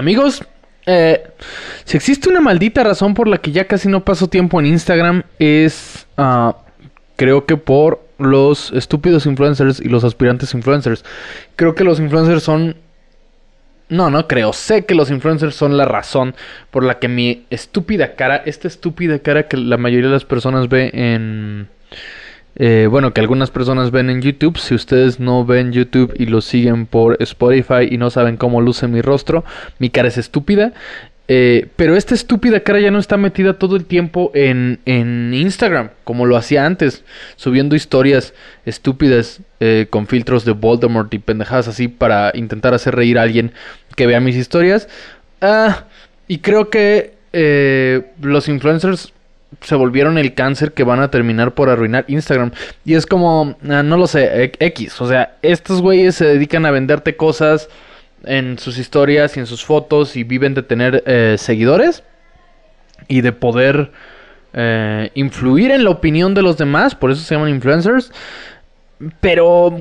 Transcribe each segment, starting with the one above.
Amigos, eh, si existe una maldita razón por la que ya casi no paso tiempo en Instagram es, ah, creo que por los estúpidos influencers y los aspirantes influencers. Creo que los influencers son... No, no creo. Sé que los influencers son la razón por la que mi estúpida cara, esta estúpida cara que la mayoría de las personas ve en... Eh, bueno, que algunas personas ven en YouTube. Si ustedes no ven YouTube y lo siguen por Spotify y no saben cómo luce mi rostro, mi cara es estúpida. Eh, pero esta estúpida cara ya no está metida todo el tiempo en, en Instagram, como lo hacía antes, subiendo historias estúpidas eh, con filtros de Voldemort y pendejadas así para intentar hacer reír a alguien que vea mis historias. Ah, y creo que los influencers se volvieron el cáncer que van a terminar por arruinar Instagram. Y es como, ah, no lo sé, X. O sea, estos güeyes se dedican a venderte cosas en sus historias y en sus fotos y viven de tener eh, seguidores y de poder eh, influir en la opinión de los demás, por eso se llaman influencers. Pero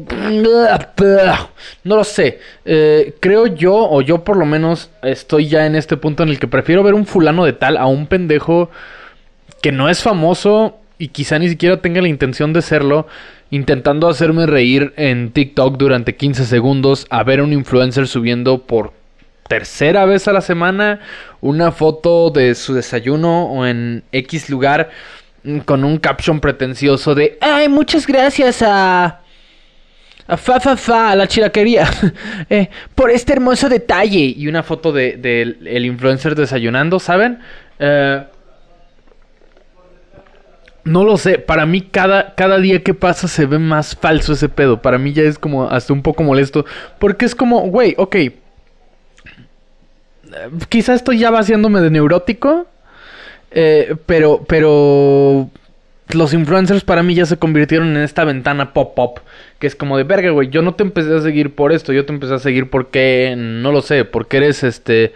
no lo sé. Eh, creo yo, o yo por lo menos estoy ya en este punto en el que prefiero ver un fulano de tal a un pendejo que no es famoso y quizá ni siquiera tenga la intención de serlo intentando hacerme reír en TikTok durante 15 segundos a ver a un influencer subiendo por tercera vez a la semana una foto de su desayuno o en X lugar mm, con un caption pretencioso de ay muchas gracias a a fa fa fa la chilaquería eh, por este hermoso detalle y una foto de, el influencer desayunando saben eh, no lo sé, para mí cada, cada día que pasa se ve más falso ese pedo. Para mí ya es como hasta un poco molesto. Porque es como, güey, ok. Quizás estoy ya vaciándome de neurótico. Eh, pero, pero los influencers para mí ya se convirtieron en esta ventana pop-up. Que es como de verga, güey. Yo no te empecé a seguir por esto. Yo te empecé a seguir porque, no lo sé, porque eres este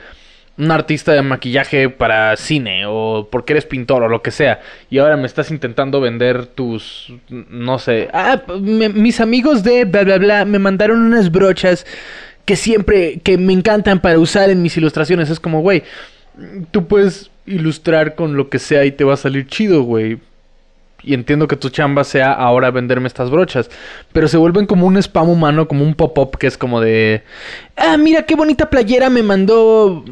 un artista de maquillaje para cine o porque eres pintor o lo que sea y ahora me estás intentando vender tus no sé ah mis amigos de bla bla bla me mandaron unas brochas que siempre que me encantan para usar en mis ilustraciones. Es como güey tú puedes ilustrar con lo que sea y te va a salir chido güey. Y entiendo que tu chamba sea ahora venderme estas brochas, pero se vuelven como un spam humano, como un pop-up que es como de, ah, mira qué bonita playera me mandó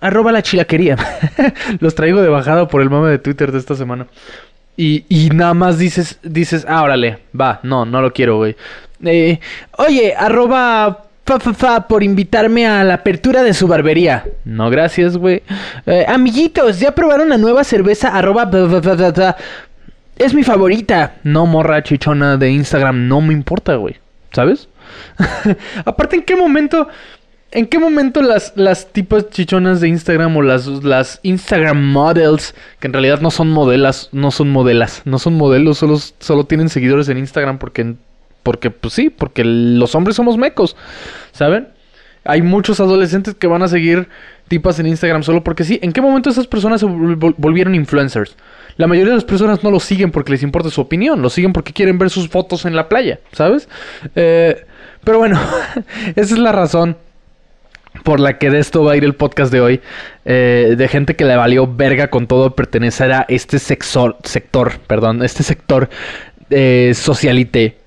Arroba la chilaquería. Los traigo de bajada por el mame de Twitter de esta semana. Y, y nada más dices, dices, ah, órale, va, no, no lo quiero, güey. Eh, oye, arroba fa, fa, fa, por invitarme a la apertura de su barbería. No, gracias, güey. Eh, amiguitos, ¿ya probaron la nueva cerveza arroba Es mi favorita. No, morra chichona de Instagram, no me importa, güey. ¿Sabes? Aparte, ¿en qué momento ¿En qué momento las, las tipos chichonas de Instagram o las, las Instagram models, que en realidad no son modelas, no son modelas, no son modelos, solo, solo tienen seguidores en Instagram porque, porque, pues sí, porque los hombres somos mecos, ¿saben? Hay muchos adolescentes que van a seguir tipas en Instagram solo porque sí. ¿En qué momento esas personas se volvieron influencers? La mayoría de las personas no lo siguen porque les importa su opinión, lo siguen porque quieren ver sus fotos en la playa, ¿sabes? Eh, pero bueno, esa es la razón por la que de esto va a ir el podcast de hoy, eh, de gente que le valió verga con todo pertenecer a este sector, perdón, este sector eh, socialité.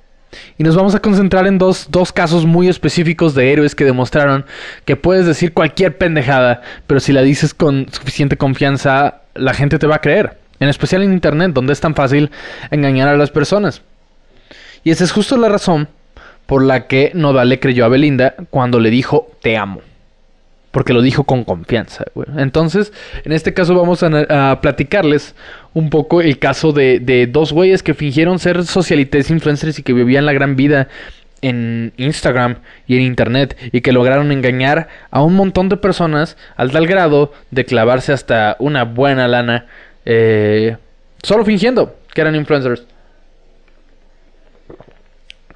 Y nos vamos a concentrar en dos, dos casos muy específicos de héroes que demostraron que puedes decir cualquier pendejada, pero si la dices con suficiente confianza, la gente te va a creer. En especial en Internet, donde es tan fácil engañar a las personas. Y esa es justo la razón por la que Nodal creyó a Belinda cuando le dijo te amo porque lo dijo con confianza. Entonces, en este caso vamos a, platicarles un poco el caso de, dos güeyes que fingieron ser socialites influencers y que vivían la gran vida en Instagram y en Internet y que lograron engañar a un montón de personas al tal grado de clavarse hasta una buena lana eh, solo fingiendo que eran influencers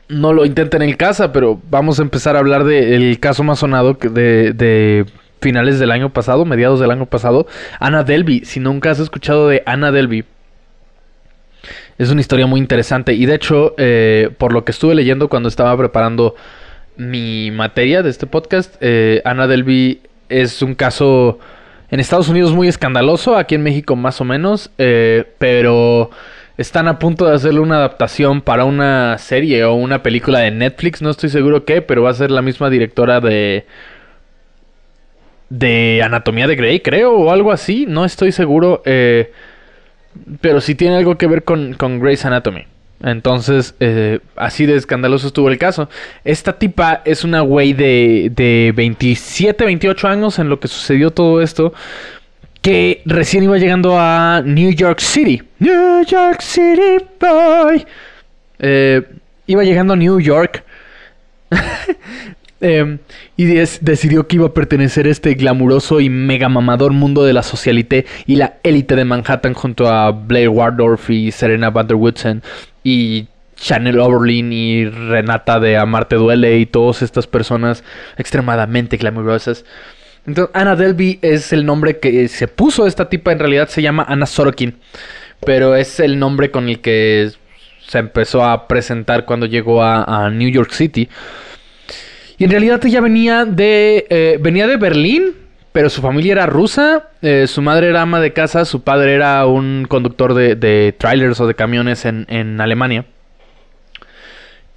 no lo intenten en casa, pero vamos a empezar a hablar del caso más sonado de, de, finales del año pasado, mediados del año pasado, Ana Delby. Si nunca has escuchado de Ana Delby, es una historia muy interesante. Y de hecho, eh, por lo que estuve leyendo cuando estaba preparando mi materia de este podcast, eh, Ana Delby es un caso en Estados Unidos muy escandaloso, aquí en México más o menos, eh, pero están a punto de hacerle una adaptación para una serie o una película de Netflix, no estoy seguro qué, pero va a ser la misma directora de de Anatomía de Grey, creo, o algo así, no estoy seguro, eh, pero sí tiene algo que ver con, con Grey's Anatomy. Entonces, eh, así de escandaloso estuvo el caso. Esta tipa es una güey de, de 27, 28 años en lo que sucedió todo esto. Que recién iba llegando a New York City. New York City Boy. Eh, iba llegando a New York. Em, y decidió que iba a pertenecer a este glamuroso y mega mamador mundo de la socialité y la élite de Manhattan junto a Blair Waldorf y Serena Van der Woodsen y Chanel Oberlin y Renata de Amarte Duele y todas estas personas extremadamente glamurosas. Entonces, Anna Delby es el nombre que se puso esta tipa, en realidad se llama Anna Sorokin, pero es el nombre con el que se empezó a presentar cuando llegó a, New York City. Y en realidad ella venía de, eh, venía de Berlín, pero su familia era rusa, eh, su madre era ama de casa, su padre era un conductor de, trailers o de camiones en, Alemania.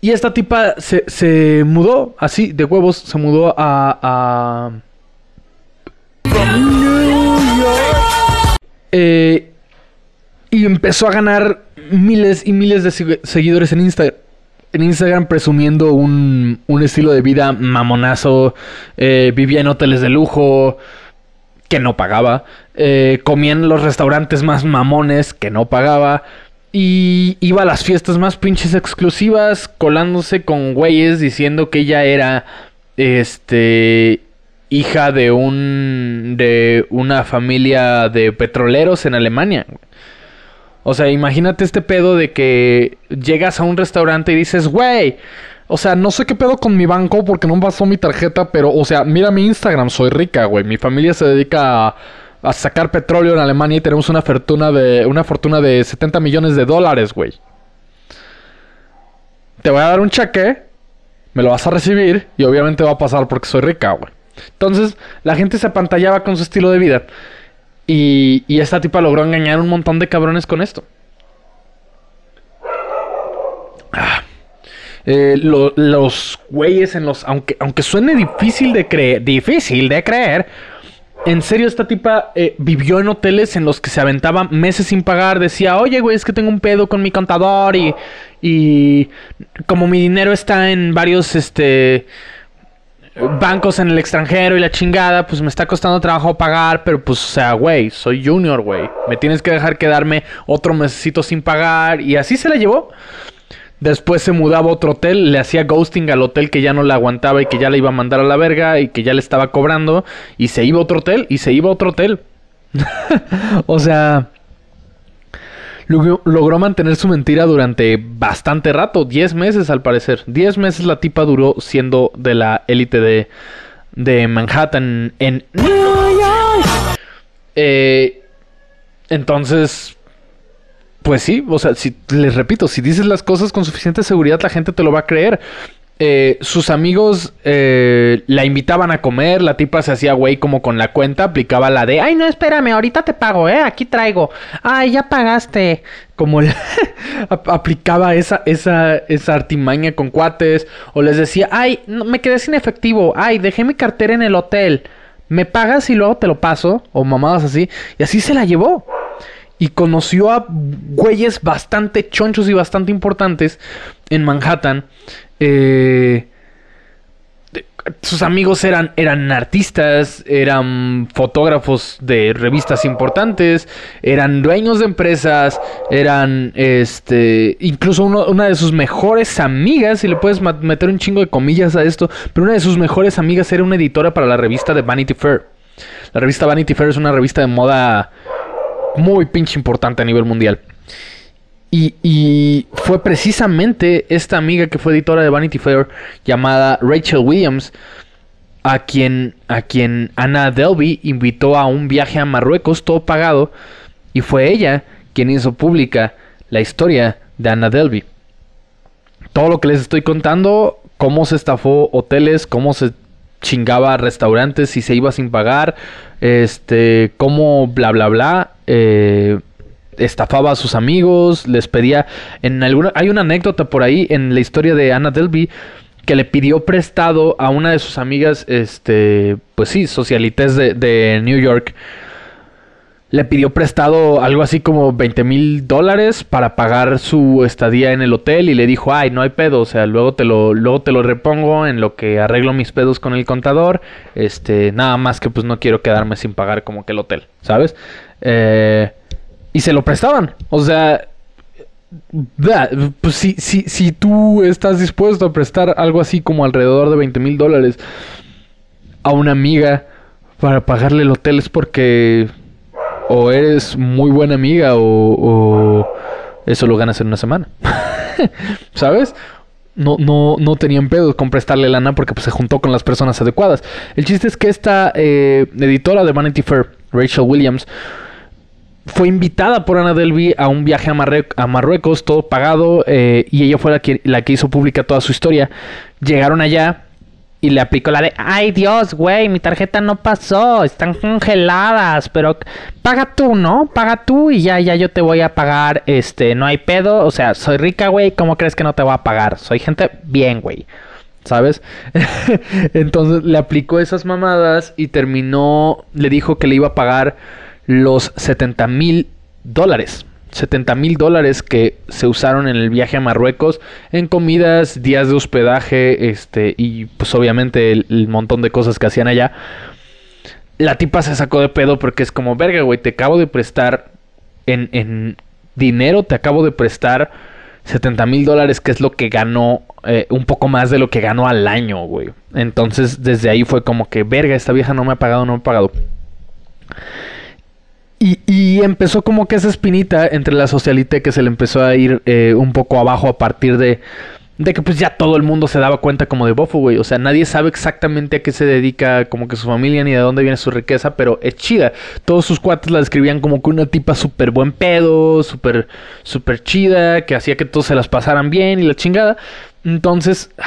Y esta tipa se, mudó así, de huevos, se mudó a... Eh, y empezó a ganar miles y miles de seguidores en Instagram en Instagram presumiendo un, un estilo de vida mamonazo, eh, vivía en hoteles de lujo que no pagaba, eh, comía en los restaurantes más mamones que no pagaba y iba a las fiestas más pinches exclusivas colándose con güeyes diciendo que ella era este hija de un de una familia de petroleros en Alemania. O sea, imagínate este pedo de que llegas a un restaurante y dices, güey, o sea, no sé qué pedo con mi banco porque no pasó mi tarjeta, pero, o sea, mira mi Instagram, soy rica, güey. Mi familia se dedica a, sacar petróleo en Alemania y tenemos una fortuna de, una fortuna de 70 millones de dólares, güey. Te voy a dar un cheque, me lo vas a recibir y obviamente va a pasar porque soy rica, güey. Entonces, la gente se apantallaba con su estilo de vida. Y, esta tipa logró engañar un montón de cabrones con esto. Ah. Eh, los güeyes en los. Aunque, aunque suene difícil de creer. Difícil de creer. En serio, esta tipa eh, vivió en hoteles en los que se aventaba meses sin pagar. Decía, oye, güey, es que tengo un pedo con mi contador. Y. Y. Como mi dinero está en varios. Este bancos en el extranjero y la chingada, pues me está costando trabajo pagar, pero pues, o sea, güey, soy junior, güey. Me tienes que dejar quedarme otro mesecito sin pagar. Y así se la llevó. Después se mudaba a otro hotel, le hacía ghosting al hotel que ya no le aguantaba y que ya le iba a mandar a la verga y que ya le estaba cobrando. Y se iba a otro hotel y se iba a otro hotel. o sea, logró mantener su mentira durante bastante rato, 10 meses al parecer. 10 meses la tipa duró siendo de la élite de, de Manhattan en eh, entonces, pues sí, o sea, si les repito, si dices las cosas con suficiente seguridad, la gente te lo va a creer. Eh, sus amigos eh, la invitaban a comer, la tipa se hacía güey como con la cuenta, aplicaba la de, ay no, espérame, ahorita te pago, eh, aquí traigo, ay ya pagaste, como aplicaba esa, esa, esa artimaña con cuates, o les decía, ay, no, me quedé sin efectivo, ay, dejé mi cartera en el hotel, me pagas y luego te lo paso, o mamadas así, y así se la llevó. Y conoció a güeyes bastante chonchos y bastante importantes en Manhattan eh, sus amigos eran, eran artistas, eran fotógrafos de revistas importantes, eran dueños de empresas, eran este incluso una de sus mejores amigas, si le puedes meter un chingo de comillas a esto, pero una de sus mejores amigas era una editora para la revista de Vanity Fair. La revista Vanity Fair es una revista de moda muy pinche importante a nivel mundial. Y, fue precisamente esta amiga que fue editora de Vanity Fair llamada Rachel Williams a quien, a quien Anna Delby invitó a un viaje a Marruecos todo pagado y fue ella quien hizo pública la historia de Anna Delby. Todo lo que les estoy contando, cómo se estafó hoteles, cómo se chingaba restaurantes y se iba sin pagar, este, cómo bla bla bla, eh, estafaba a sus amigos, les pedía, en alguna, hay una anécdota por ahí en la historia de Anna Delby que le pidió prestado a una de sus amigas, este, pues sí, socialites de, de New York, le pidió prestado algo así como 20 mil dólares para pagar su estadía en el hotel y le dijo, ay, no hay pedo, o sea, luego te lo, luego te lo repongo en lo que arreglo mis pedos con el contador, este, nada más que pues no quiero quedarme sin pagar como que el hotel, ¿sabes? Eh, y se lo prestaban, o sea, pues si, si, si tú estás dispuesto a prestar algo así como alrededor de 20 mil dólares a una amiga para pagarle el hotel es porque o eres muy buena amiga o, eso lo ganas en una semana. ¿Sabes? No, no, no tenían pedo con prestarle lana porque pues, se juntó con las personas adecuadas. El chiste es que esta eh, editora de Vanity Fair, Rachel Williams, fue invitada por Ana Delby a un viaje a, Marruecos, todo pagado, eh, y ella fue la que, la que hizo pública toda su historia. Llegaron allá, y le aplicó la de, ay Dios, güey, mi tarjeta no pasó, están congeladas, pero paga tú, ¿no? Paga tú y ya, ya yo te voy a pagar, este, no hay pedo, o sea, soy rica, güey, ¿cómo crees que no te voy a pagar? Soy gente bien, güey, ¿sabes? Entonces le aplicó esas mamadas y terminó, le dijo que le iba a pagar los 70 mil dólares. 70 mil dólares que se usaron en el viaje a Marruecos en comidas, días de hospedaje este, y pues obviamente el, montón de cosas que hacían allá. La tipa se sacó de pedo porque es como, verga, güey, te acabo de prestar en, en dinero, te acabo de prestar 70 mil dólares, que es lo que ganó, eh, un poco más de lo que ganó al año, güey. Entonces desde ahí fue como que, verga, esta vieja no me ha pagado, no me ha pagado. Y, empezó como que esa espinita entre la socialite que se le empezó a ir eh, un poco abajo a partir de, de que pues ya todo el mundo se daba cuenta como de bofo, güey. O sea, nadie sabe exactamente a qué se dedica como que su familia ni de dónde viene su riqueza, pero es chida. Todos sus cuates la describían como que una tipa súper buen pedo, súper, súper chida, que hacía que todos se las pasaran bien y la chingada. Entonces...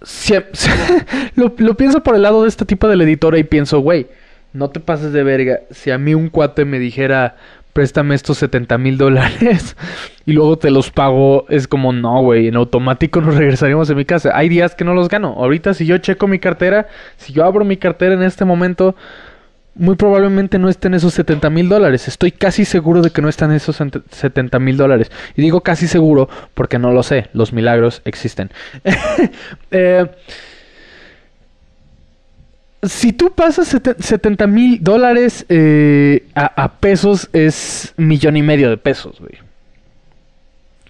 lo, lo pienso por el lado de este tipo de la editora y pienso, güey no te pases de verga. Si a mí un cuate me dijera, préstame estos 70 mil dólares y luego te los pago, es como, no, güey, en automático nos regresaríamos a mi casa. Hay días que no los gano. Ahorita si yo checo mi cartera, si yo abro mi cartera en este momento, muy probablemente no estén esos 70 mil dólares. Estoy casi seguro de que no están esos 70 mil dólares. Y digo casi seguro porque no lo sé. Los milagros existen. eh, si tú pasas 70 mil dólares eh, a, pesos, es millón y medio de pesos, güey.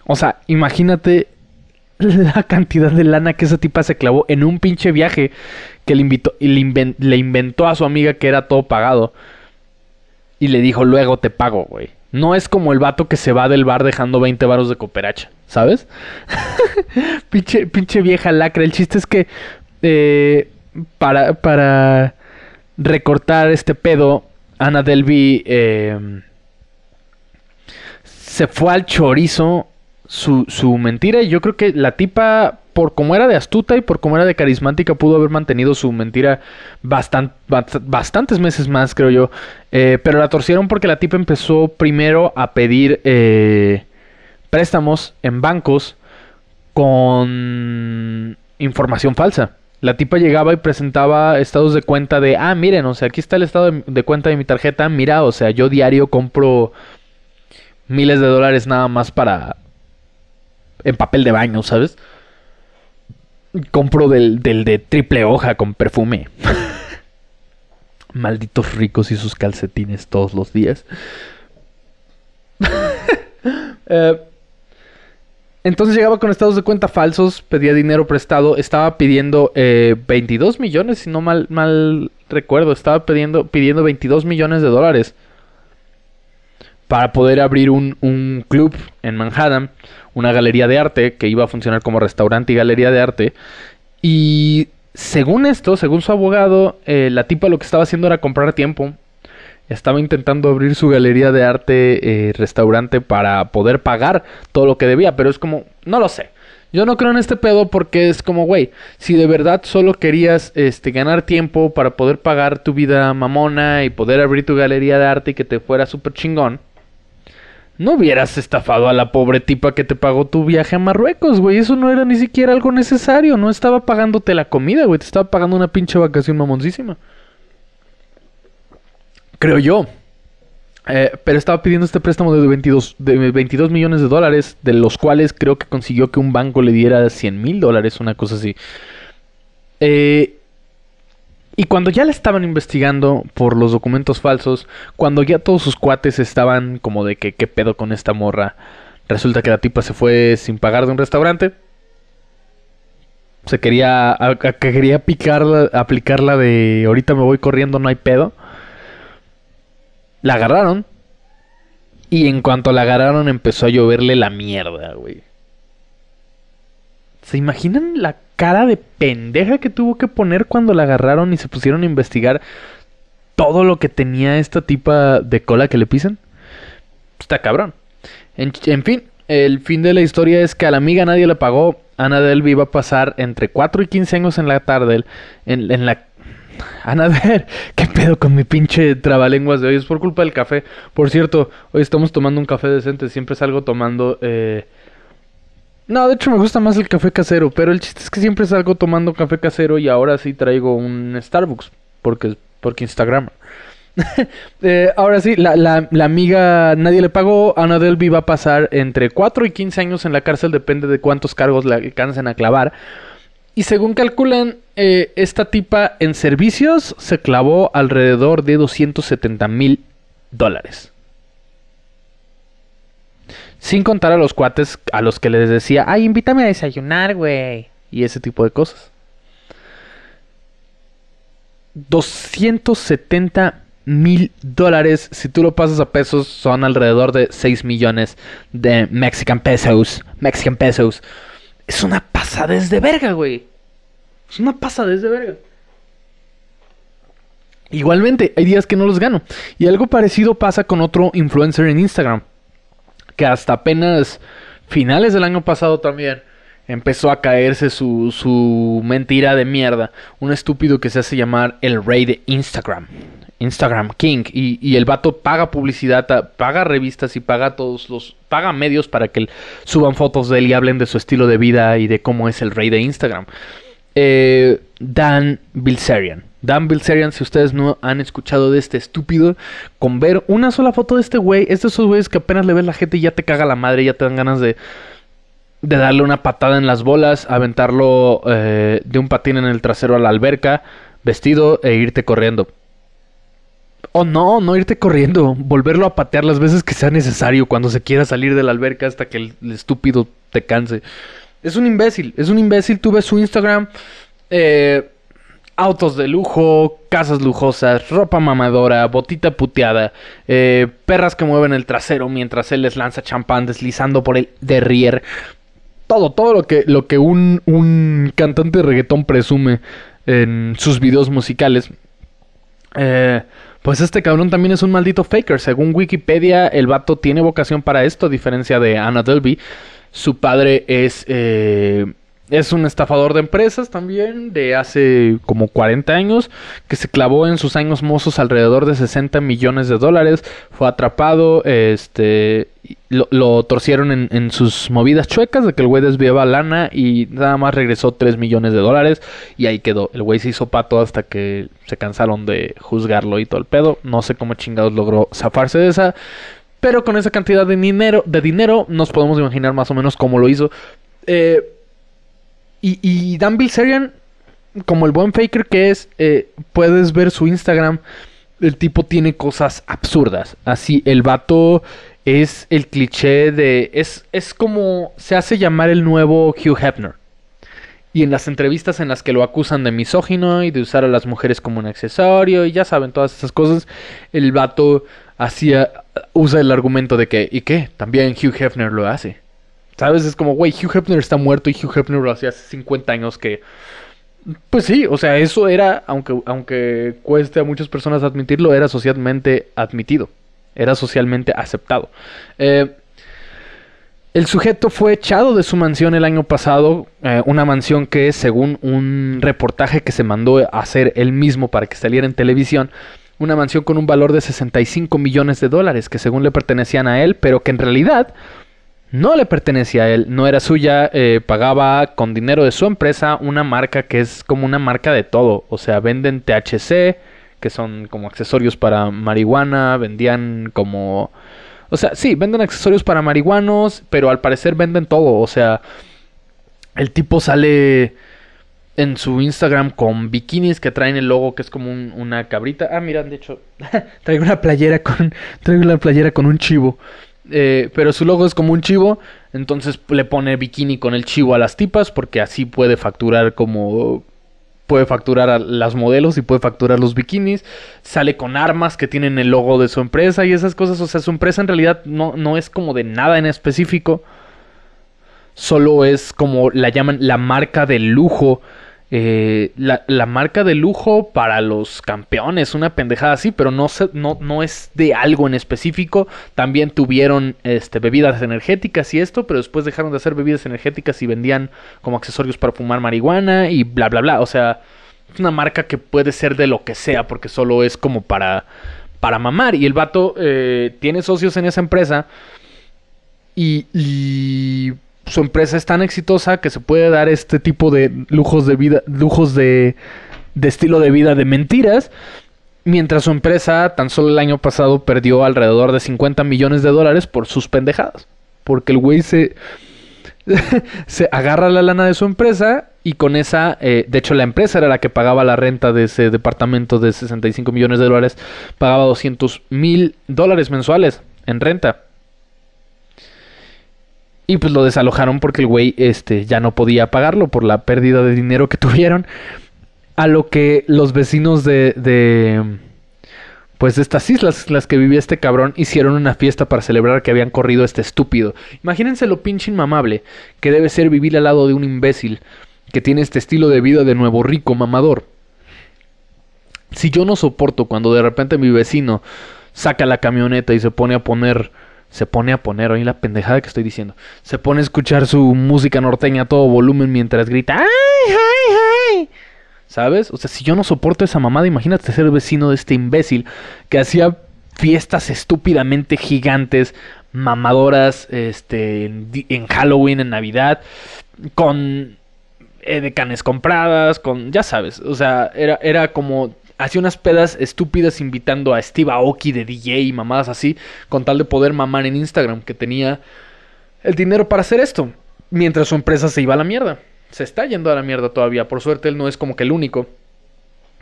O sea, imagínate la cantidad de lana que esa tipa se clavó en un pinche viaje que le, invitó, y le, inventó a su amiga que era todo pagado. Y le dijo, luego te pago, güey. No es como el vato que se va del bar dejando 20 varos de cooperacha, ¿sabes? pinche, pinche vieja lacra. El chiste es que... Eh, para, para recortar este pedo, Ana Delby eh, se fue al chorizo su, su mentira y yo creo que la tipa por como era de astuta y por como era de carismática, pudo haber mantenido su mentira bastantes meses más, creo yo. Eh, pero la torcieron porque la tipa empezó primero a pedir eh, préstamos en bancos con información falsa. La tipa llegaba y presentaba estados de cuenta de, ah, miren, o sea, aquí está el estado de, cuenta de mi tarjeta, mira, o sea, yo diario compro miles de dólares nada más para... en papel de baño, ¿sabes? Compro del, del de triple hoja con perfume. Malditos ricos y sus calcetines todos los días. eh, entonces llegaba con estados de cuenta falsos, pedía dinero prestado, estaba pidiendo 22 eh, millones, si no mal, mal recuerdo, estaba pidiendo, pidiendo 22 millones de dólares para poder abrir un, un, club en Manhattan, una galería de arte que iba a funcionar como restaurante y galería de arte. Y según esto, según su abogado, eh, la tipa lo que estaba haciendo era comprar tiempo estaba intentando abrir su galería de arte, eh, restaurante, para poder pagar todo lo que debía, pero es como, no lo sé. Yo no creo en este pedo porque es como, güey, si de verdad solo querías este, ganar tiempo para poder pagar tu vida mamona y poder abrir tu galería de arte y que te fuera súper chingón, no hubieras estafado a la pobre tipa que te pagó tu viaje a Marruecos, güey. Eso no era ni siquiera algo necesario. No estaba pagándote la comida, güey. Te estaba pagando una pinche vacación mamoncísima. Creo yo. Eh, pero estaba pidiendo este préstamo de 22, de 22 millones de dólares, de los cuales creo que consiguió que un banco le diera 100 mil dólares, una cosa así. Eh, y cuando ya le estaban investigando por los documentos falsos, cuando ya todos sus cuates estaban como de que qué pedo con esta morra, resulta que la tipa se fue sin pagar de un restaurante. Se quería, quería picarla, aplicarla de ahorita me voy corriendo, no hay pedo. La agarraron. Y en cuanto la agarraron empezó a lloverle la mierda, güey. ¿Se imaginan la cara de pendeja que tuvo que poner cuando la agarraron y se pusieron a investigar todo lo que tenía esta tipa de cola que le pisan? Está cabrón. En, fin, el fin de la historia es que a la amiga nadie le pagó. Ana Delby iba a pasar entre 4 y 15 años en la tarde en, en la Ana, ver, ¿qué pedo con mi pinche trabalenguas de hoy? Es por culpa del café. Por cierto, hoy estamos tomando un café decente. Siempre salgo tomando. Eh... No, de hecho me gusta más el café casero. Pero el chiste es que siempre salgo tomando café casero y ahora sí traigo un Starbucks. Porque, porque Instagram. eh, ahora sí, la, la, la, amiga nadie le pagó. Ana Delby va a pasar entre 4 y 15 años en la cárcel. Depende de cuántos cargos le alcancen a clavar. Y según calculan, eh, esta tipa en servicios se clavó alrededor de 270 mil dólares. Sin contar a los cuates a los que les decía, ay, invítame a desayunar, güey. Y ese tipo de cosas. 270 mil dólares, si tú lo pasas a pesos, son alrededor de 6 millones de Mexican pesos. Mexican pesos. Es una pasadez de verga, güey. Es una pasadez de verga. Igualmente, hay días que no los gano. Y algo parecido pasa con otro influencer en Instagram. Que hasta apenas finales del año pasado también empezó a caerse su, su mentira de mierda. Un estúpido que se hace llamar el rey de Instagram. Instagram King. Y, el vato paga publicidad, paga revistas y paga todos los. paga medios para que suban fotos de él y hablen de su estilo de vida y de cómo es el rey de Instagram. Eh, Dan Bilzerian. Dan Bilzerian, si ustedes no han escuchado de este estúpido, con ver una sola foto de este güey, es de esos güeyes que apenas le ves la gente y ya te caga la madre, ya te dan ganas de, darle una patada en las bolas, aventarlo eh, de un patín en el trasero a la alberca, vestido e irte corriendo. O no, no irte corriendo, volverlo a patear las veces que sea necesario cuando se quiera salir de la alberca hasta que el, estúpido te canse. Es un imbécil, es un imbécil. Tú ves su Instagram, eh, autos de lujo, casas lujosas, ropa mamadora, botita puteada, eh, perras que mueven el trasero mientras él les lanza champán deslizando por el derrier. Todo, todo lo que, lo que un, un cantante de reggaetón presume en sus videos musicales. Eh, pues este cabrón también es un maldito faker. Según Wikipedia, el vato tiene vocación para esto, a diferencia de Anna Delby. Su padre es, eh, es un estafador de empresas también, de hace como 40 años, que se clavó en sus años mozos alrededor de 60 millones de dólares. Fue atrapado, este, lo, torcieron en, sus movidas chuecas de que el güey desviaba lana y nada más regresó 3 millones de dólares y ahí quedó. El güey se hizo pato hasta que se cansaron de juzgarlo y todo el pedo. No sé cómo chingados logró zafarse de esa. Pero con esa cantidad de dinero, de dinero nos podemos imaginar más o menos cómo lo hizo. Eh, y, y, Dan Bilzerian, como el buen faker que es, eh, puedes ver su Instagram. El tipo tiene cosas absurdas. Así, el vato es el cliché de... Es, es como se hace llamar el nuevo Hugh Hefner. Y en las entrevistas en las que lo acusan de misógino y de usar a las mujeres como un accesorio y ya saben todas esas cosas, el vato hacía usa el argumento de que ¿y qué? También Hugh Hefner lo hace. ¿Sabes? Es como, güey, Hugh Hefner está muerto y Hugh Hefner lo hacía hace 50 años que pues sí, o sea, eso era aunque aunque cueste a muchas personas admitirlo, era socialmente admitido. Era socialmente aceptado. Eh, El sujeto fue echado de su mansión el año pasado, eh, una mansión que según un reportaje que se mandó a hacer él mismo para que saliera en televisión, una mansión con un valor de 65 millones de dólares que según le pertenecían a él, pero que en realidad no le pertenecía a él, no era suya, eh, pagaba con dinero de su empresa una marca que es como una marca de todo, o sea, venden THC, que son como accesorios para marihuana, vendían como o sea, sí, venden accesorios para marihuanos, pero al parecer venden todo. O sea, el tipo sale en su Instagram con bikinis que traen el logo que es como una cabrita. Ah, mira, de hecho, traigo una playera con, traigo una playera con un chivo. Eh, pero su logo es como un chivo, entonces le pone bikini con el chivo a las tipas porque así puede facturar como puede facturar las modelos y puede facturar los bikinis. Sale con armas que tienen el logo de su empresa y esas cosas. O sea, su empresa en realidad no, no es como de nada en específico. Solo es como la llaman la marca de lujo eh, la, marca de lujo para los campeones, una pendejada así, pero no, no, no es de algo en específico. También tuvieron este, bebidas energéticas y esto, pero después dejaron de hacer bebidas energéticas y vendían como accesorios para fumar marihuana y bla, bla, bla. O sea, es una marca que puede ser de lo que sea, porque solo es como para, para mamar. Y el vato eh, tiene socios en esa empresa y su empresa es tan exitosa que se puede dar este tipo de lujos de vida, lujos de, estilo de vida de mentiras. Mientras su empresa tan solo el año pasado perdió alrededor de 50 millones de dólares por sus pendejadas. Porque el güey se, se agarra la lana de su empresa y con esa, eh, de hecho la empresa era la que pagaba la renta de ese departamento de 65 millones de dólares, pagaba 200 mil dólares mensuales en renta. Y pues lo desalojaron porque el güey este, ya no podía pagarlo por la pérdida de dinero que tuvieron. A lo que los vecinos de, de pues de estas islas, las que vivía este cabrón, hicieron una fiesta para celebrar que habían corrido este estúpido. Imagínense lo pinche inmamable que debe ser vivir al lado de un imbécil que tiene este estilo de vida de nuevo rico mamador. Si yo no soporto cuando de repente mi vecino saca la camioneta y se pone a poner se pone a poner, oye la pendejada que estoy diciendo, se pone a escuchar su música norteña a todo volumen mientras grita, ¡ay, ay, ay! ¿Sabes? O sea, si yo no soporto esa mamada, imagínate ser vecino de este imbécil que hacía fiestas estúpidamente gigantes, mamadoras, este, en, Halloween, en Navidad, con edecanes compradas, con, ya sabes, o sea, era, era como hacía unas pedas estúpidas invitando a Steve Aoki de DJ y mamadas así, con tal de poder mamar en Instagram, que tenía el dinero para hacer esto, mientras su empresa se iba a la mierda. Se está yendo a la mierda todavía, por suerte él no es como que el único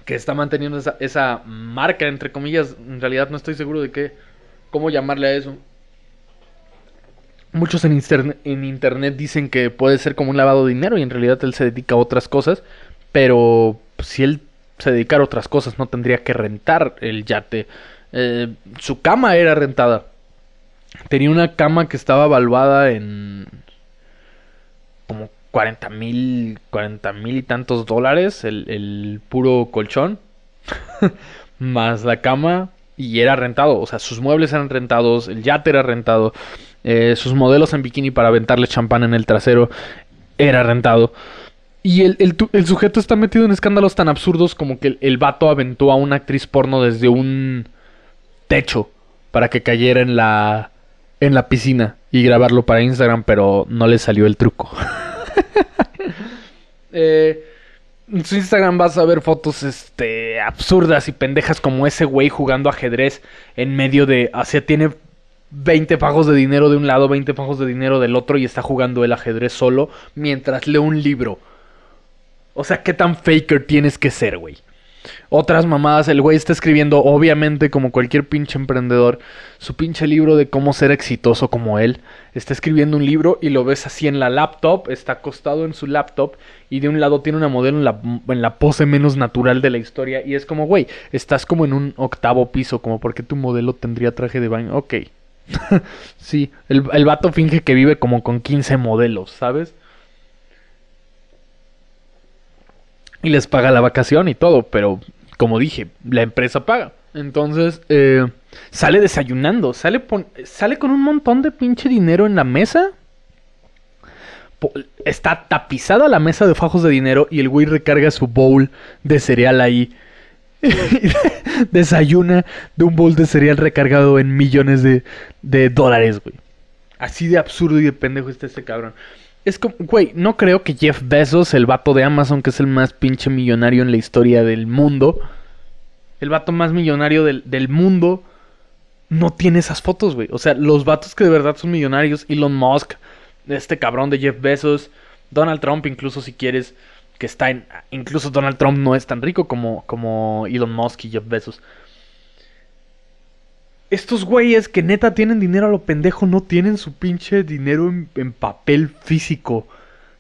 que está manteniendo esa, marca, entre comillas, en realidad no estoy seguro de qué, cómo llamarle a eso. Muchos en, en internet dicen que puede ser como un lavado de dinero y en realidad él se dedica a otras cosas, pero si él se dedicar a otras cosas, no tendría que rentar el yate. Eh, su cama era rentada. Tenía una cama que estaba evaluada en como 40 mil, 40 mil y tantos dólares, el, puro colchón, más la cama, y era rentado. O sea, sus muebles eran rentados, el yate era rentado, eh, sus modelos en bikini para aventarle champán en el trasero era rentado. Y el, sujeto está metido en escándalos tan absurdos como que el, el, vato aventó a una actriz porno desde un techo para que cayera en la, en la piscina y grabarlo para Instagram, pero no le salió el truco. eh, en su Instagram vas a ver fotos este, absurdas y pendejas como ese güey jugando ajedrez en medio de... O sea, tiene 20 pagos de dinero de un lado, 20 pagos de dinero del otro y está jugando el ajedrez solo mientras lee un libro. O sea, ¿qué tan faker tienes que ser, güey? Otras mamadas, el güey está escribiendo, obviamente, como cualquier pinche emprendedor, su pinche libro de cómo ser exitoso como él. Está escribiendo un libro y lo ves así en la laptop, está acostado en su laptop y de un lado tiene una modelo en la, pose menos natural de la historia. Y es como, güey, estás como en un octavo piso, como porque tu modelo tendría traje de baño. Ok. sí, el, el vato finge que vive como con 15 modelos, ¿sabes? Y les paga la vacación y todo, pero como dije, la empresa paga. Entonces, eh, sale desayunando, sale, sale con un montón de pinche dinero en la mesa. Está tapizada la mesa de fajos de dinero y el güey recarga su bowl de cereal ahí. Desayuna de un bowl de cereal recargado en millones de, dólares, güey. Así de absurdo y de pendejo está este cabrón. Es como, güey, no creo que Jeff Bezos, el vato de Amazon, que es el más pinche millonario en la historia del mundo, el vato más millonario del, del mundo, no tiene esas fotos, güey. O sea, los vatos que de verdad son millonarios, Elon Musk, este cabrón de Jeff Bezos, Donald Trump, incluso si quieres, que está en. Incluso Donald Trump no es tan rico como, como Elon Musk y Jeff Bezos. Estos güeyes que neta tienen dinero a lo pendejo no tienen su pinche dinero en, papel físico.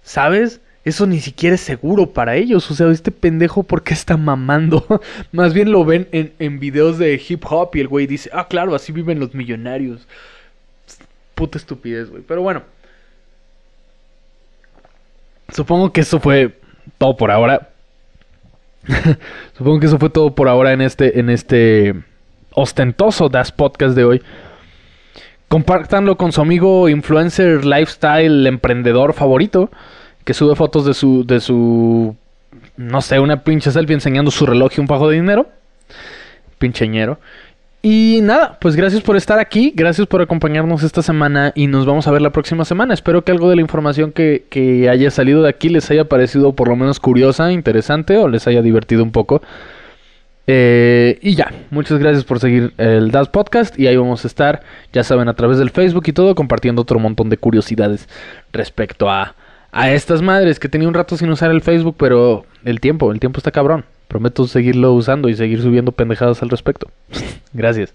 ¿Sabes? Eso ni siquiera es seguro para ellos. O sea, este pendejo, ¿por qué está mamando? Más bien lo ven en, en videos de hip hop y el güey dice, ah, claro, así viven los millonarios. Puta estupidez, güey. Pero bueno. Supongo que eso fue todo por ahora. Supongo que eso fue todo por ahora en este, en este ostentoso Das Podcast de hoy. Compártanlo con su amigo influencer lifestyle emprendedor favorito que sube fotos de su de su no sé, una pinche selfie enseñando su reloj y un fajo de dinero. Pincheñero. Y nada, pues gracias por estar aquí, gracias por acompañarnos esta semana y nos vamos a ver la próxima semana. Espero que algo de la información que, que haya salido de aquí les haya parecido por lo menos curiosa, interesante o les haya divertido un poco. Eh, y ya, muchas gracias por seguir el Das Podcast y ahí vamos a estar, ya saben, a través del Facebook y todo, compartiendo otro montón de curiosidades respecto a, a estas madres que tenía un rato sin usar el Facebook, pero el tiempo, el tiempo está cabrón. Prometo seguirlo usando y seguir subiendo pendejadas al respecto. Gracias.